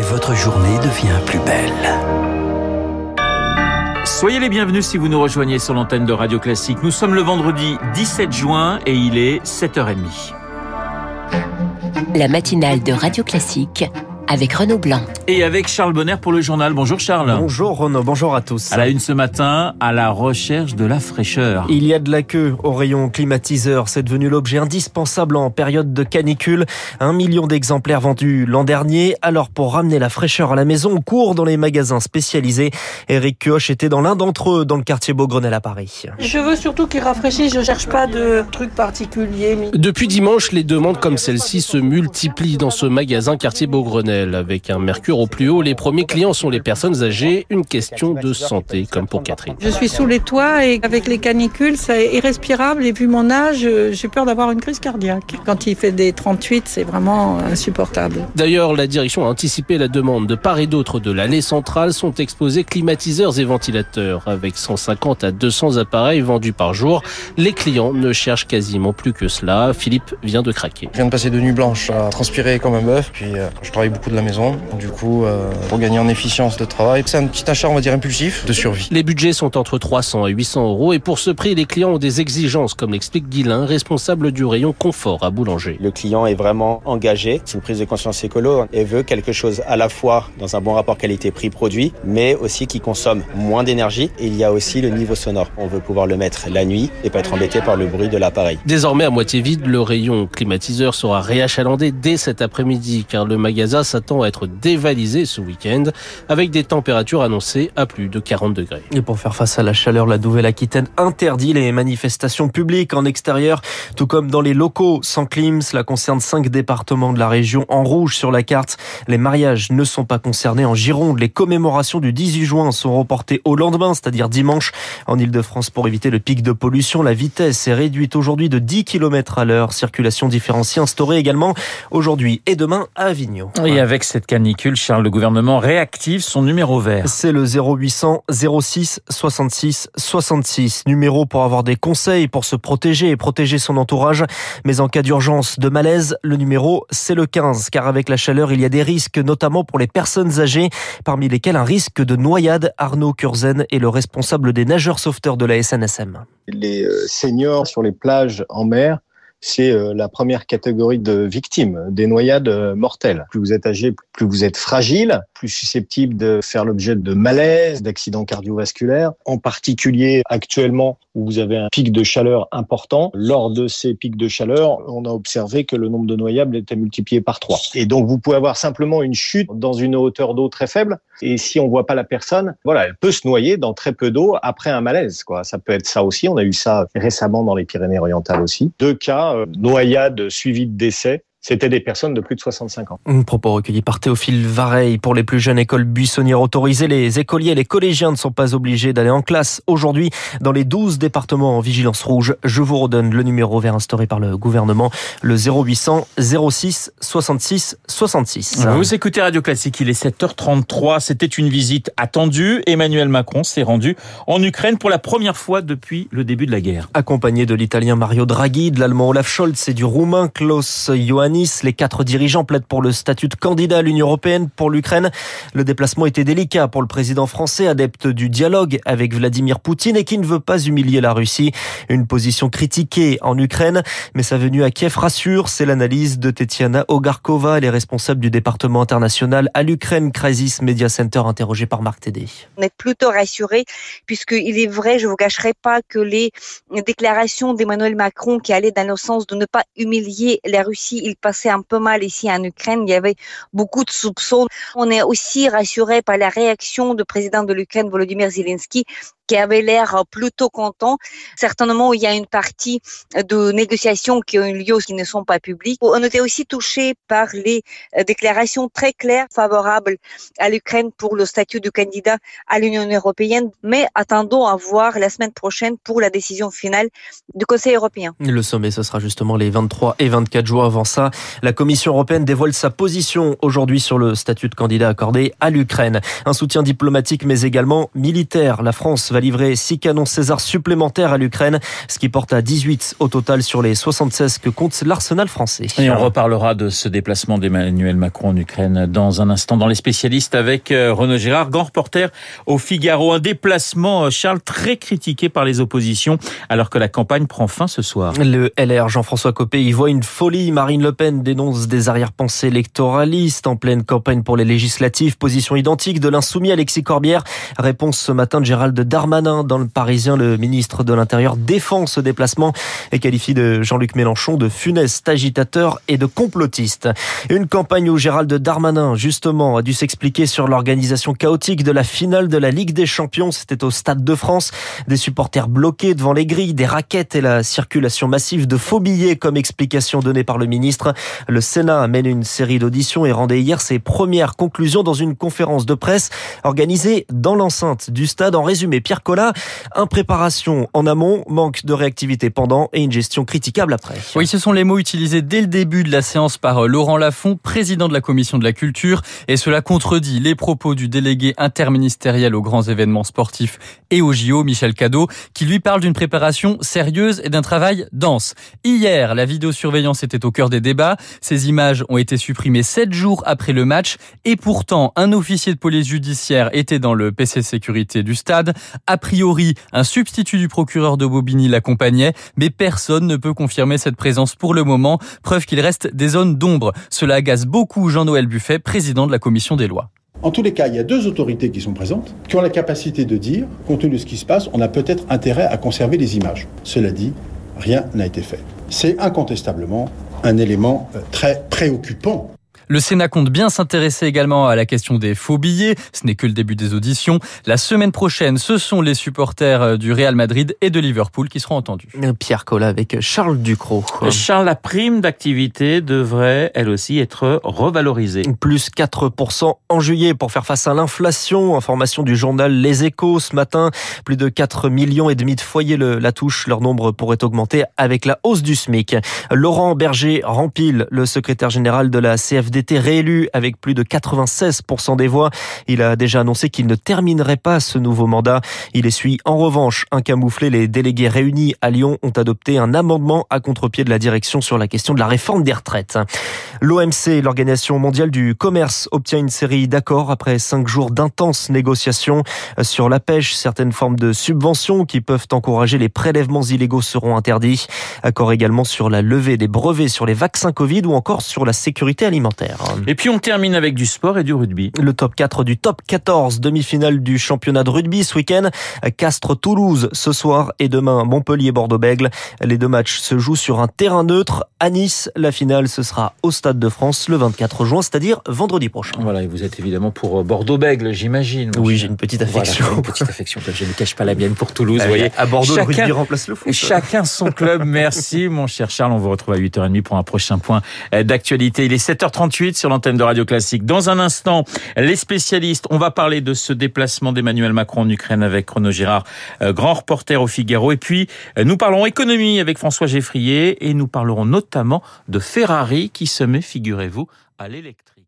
et votre journée devient plus belle. Soyez les bienvenus si vous nous rejoignez sur l'antenne de Radio Classique. Nous sommes le vendredi 17 juin et il est 7h30. La matinale de Radio Classique avec Renaud Blanc. Et avec Charles Bonner pour le journal. Bonjour Charles. Bonjour Renaud, bonjour à tous. À la une ce matin, à la recherche de la fraîcheur. Il y a de la queue au rayon climatiseur. C'est devenu l'objet indispensable en période de canicule. Un million d'exemplaires vendus l'an dernier. Alors pour ramener la fraîcheur à la maison, on court dans les magasins spécialisés. Eric Kioch était dans l'un d'entre eux, dans le quartier Beaugrenelle à Paris. Je veux surtout qu'il rafraîchisse. Je cherche pas de trucs particuliers. Depuis dimanche, les demandes comme celle-ci se multiplient dans ce magasin quartier Beaugrenelle. Avec un mercure au plus haut, les premiers clients sont les personnes âgées. Une question de santé, comme pour Catherine. Je suis sous les toits et avec les canicules, c'est irrespirable. Et vu mon âge, j'ai peur d'avoir une crise cardiaque. Quand il fait des 38, c'est vraiment insupportable. D'ailleurs, la direction a anticipé la demande de part et d'autre de l'allée centrale. Sont exposés climatiseurs et ventilateurs. Avec 150 à 200 appareils vendus par jour, les clients ne cherchent quasiment plus que cela. Philippe vient de craquer. Je viens de passer de nuit blanche à transpirer comme un bœuf. Puis euh, je travaille beaucoup de la maison. Du coup, euh, pour gagner en efficience de travail, c'est un petit achat, on va dire, impulsif de survie. Les budgets sont entre 300 et 800 euros et pour ce prix, les clients ont des exigences, comme l'explique Guilain, responsable du rayon confort à Boulanger. Le client est vraiment engagé, c'est une prise de conscience écolo et veut quelque chose à la fois dans un bon rapport qualité-prix-produit, mais aussi qui consomme moins d'énergie. Et il y a aussi le niveau sonore. On veut pouvoir le mettre la nuit et pas être embêté par le bruit de l'appareil. Désormais à moitié vide, le rayon climatiseur sera réachalandé dès cet après-midi car le magasin s'attend à être dévalisé ce week-end avec des températures annoncées à plus de 40 degrés. Et pour faire face à la chaleur, la Nouvelle-Aquitaine interdit les manifestations publiques en extérieur, tout comme dans les locaux sans clim. Cela concerne cinq départements de la région en rouge sur la carte. Les mariages ne sont pas concernés en Gironde. Les commémorations du 18 juin sont reportées au lendemain, c'est-à-dire dimanche. En Ile-de-France, pour éviter le pic de pollution, la vitesse est réduite aujourd'hui de 10 km à l'heure. Circulation différenciée instaurée également aujourd'hui et demain à Avignon. Et avec cette canicule, Charles, le gouvernement réactive son numéro vert. C'est le 0800 06 66 66. Numéro pour avoir des conseils pour se protéger et protéger son entourage. Mais en cas d'urgence, de malaise, le numéro, c'est le 15. Car avec la chaleur, il y a des risques, notamment pour les personnes âgées, parmi lesquelles un risque de noyade. Arnaud Curzen est le responsable des nageurs sauveteurs de la SNSM. Les euh, seniors sur les plages en mer c'est euh, la première catégorie de victimes des noyades euh, mortelles. Plus vous êtes âgé, plus vous êtes fragile, plus susceptible de faire l'objet de malaise, d'accidents cardiovasculaires. En particulier, actuellement, où vous avez un pic de chaleur important, lors de ces pics de chaleur, on a observé que le nombre de noyables était multiplié par trois. Et donc, vous pouvez avoir simplement une chute dans une hauteur d'eau très faible. Et si on voit pas la personne, voilà, elle peut se noyer dans très peu d'eau après un malaise, quoi. Ça peut être ça aussi. On a eu ça récemment dans les Pyrénées-Orientales aussi. Deux cas, noyade suivie de décès c'était des personnes de plus de 65 ans. Un propos recueilli par Théophile Vareille. Pour les plus jeunes écoles buissonnières autorisées, les écoliers et les collégiens ne sont pas obligés d'aller en classe aujourd'hui dans les 12 départements en vigilance rouge. Je vous redonne le numéro vert instauré par le gouvernement, le 0800 06 66 66. Vous écoutez Radio Classique, il est 7h33. C'était une visite attendue. Emmanuel Macron s'est rendu en Ukraine pour la première fois depuis le début de la guerre. Accompagné de l'italien Mario Draghi, de l'allemand Olaf Scholz et du roumain Klaus Johann Nice. Les quatre dirigeants plaident pour le statut de candidat à l'Union européenne pour l'Ukraine. Le déplacement était délicat pour le président français, adepte du dialogue avec Vladimir Poutine et qui ne veut pas humilier la Russie. Une position critiquée en Ukraine, mais sa venue à Kiev rassure. C'est l'analyse de Tetiana Ogarkova, elle est responsable du département international à l'Ukraine Crisis Media Center, interrogé par Marc Tédé. On est plutôt rassuré puisqu'il est vrai, je vous cacherai pas que les déclarations d'Emmanuel Macron qui allaient dans le sens de ne pas humilier la Russie, passait un peu mal ici en Ukraine. Il y avait beaucoup de soupçons. On est aussi rassuré par la réaction du président de l'Ukraine, Volodymyr Zelensky, qui avait l'air plutôt content. Certainement, il y a une partie de négociations qui ont eu lieu qui ne sont pas publiques. On était aussi touché par les déclarations très claires favorables à l'Ukraine pour le statut de candidat à l'Union européenne. Mais attendons à voir la semaine prochaine pour la décision finale du Conseil européen. Le sommet, ce sera justement les 23 et 24 jours avant ça. La Commission européenne dévoile sa position aujourd'hui sur le statut de candidat accordé à l'Ukraine. Un soutien diplomatique mais également militaire. La France va va livrer 6 canons César supplémentaires à l'Ukraine, ce qui porte à 18 au total sur les 76 que compte l'arsenal français. Et on reparlera de ce déplacement d'Emmanuel Macron en Ukraine dans un instant dans les spécialistes avec euh, Renaud Gérard, grand reporter au Figaro. Un déplacement, euh, Charles, très critiqué par les oppositions alors que la campagne prend fin ce soir. Le LR Jean-François Copé y voit une folie. Marine Le Pen dénonce des arrière-pensées électoralistes en pleine campagne pour les législatives. Position identique de l'insoumis Alexis Corbière. Réponse ce matin de Gérald Darmanin dans le Parisien. Le ministre de l'Intérieur défend ce déplacement et qualifie de Jean-Luc Mélenchon de funeste agitateur et de complotiste. Une campagne où Gérald Darmanin, justement, a dû s'expliquer sur l'organisation chaotique de la finale de la Ligue des Champions. C'était au Stade de France. Des supporters bloqués devant les grilles, des raquettes et la circulation massive de faux billets comme explication donnée par le ministre. Le Sénat amène une série d'auditions et rendait hier ses premières conclusions dans une conférence de presse organisée dans l'enceinte du stade. En résumé, Pierre Collat, impréparation en amont, manque de réactivité pendant et une gestion critiquable après. Oui, ce sont les mots utilisés dès le début de la séance par Laurent Lafont, président de la commission de la culture, et cela contredit les propos du délégué interministériel aux grands événements sportifs et au JO, Michel Cadeau, qui lui parle d'une préparation sérieuse et d'un travail dense. Hier, la vidéosurveillance était au cœur des débats. Ces images ont été supprimées sept jours après le match et pourtant, un officier de police judiciaire était dans le PC sécurité du stade. A priori, un substitut du procureur de Bobigny l'accompagnait, mais personne ne peut confirmer cette présence pour le moment, preuve qu'il reste des zones d'ombre. Cela agace beaucoup Jean-Noël Buffet, président de la commission des lois. En tous les cas, il y a deux autorités qui sont présentes, qui ont la capacité de dire, compte tenu de ce qui se passe, on a peut-être intérêt à conserver les images. Cela dit, rien n'a été fait. C'est incontestablement un élément euh, très préoccupant le Sénat compte bien s'intéresser également à la question des faux billets. Ce n'est que le début des auditions. La semaine prochaine, ce sont les supporters euh, du Real Madrid et de Liverpool qui seront entendus. Pierre Collat avec Charles Ducrot. Charles, la prime d'activité devrait elle aussi être revalorisée. Plus 4% en juillet pour faire face à l'inflation. Information du journal Les Échos ce matin. Plus de 4 millions et demi de foyers la touche. Leur nombre pourrait augmenter avec la hausse du SMIC. Laurent Berger rempile, le secrétaire général de la CFD été réélu avec plus de 96% des voix. Il a déjà annoncé qu'il ne terminerait pas ce nouveau mandat. Il essuie en revanche un camouflé. Les délégués réunis à Lyon ont adopté un amendement à contre-pied de la direction sur la question de la réforme des retraites. L'OMC, l'Organisation mondiale du commerce, obtient une série d'accords après cinq jours d'intenses négociations sur la pêche. Certaines formes de subventions qui peuvent encourager les prélèvements illégaux seront interdits. Accord également sur la levée des brevets sur les vaccins Covid ou encore sur la sécurité alimentaire. Et puis on termine avec du sport et du rugby. Le top 4 du top 14, demi-finale du championnat de rugby ce week-end. Castres-Toulouse ce soir et demain Montpellier-Bordeaux-Bègle. Les deux matchs se jouent sur un terrain neutre. À Nice, la finale ce sera au Stade de France le 24 juin, c'est-à-dire vendredi prochain. Voilà, et vous êtes évidemment pour euh, Bordeaux-Bègle, j'imagine. Oui, j'ai une petite affection. une petite affection, je ne cache pas la mienne pour Toulouse. Vous voyez, à Bordeaux, chacun, le rugby remplace le foot. Chacun son club. Merci, mon cher Charles. On vous retrouve à 8h30 pour un prochain point euh, d'actualité. Il est 7h38 sur l'antenne de Radio Classique. Dans un instant, les spécialistes, on va parler de ce déplacement d'Emmanuel Macron en Ukraine avec Renaud Girard, euh, grand reporter au Figaro. Et puis, euh, nous parlons économie avec François Geffrier et nous parlerons notamment de Ferrari qui se met, figurez-vous, à l'électrique.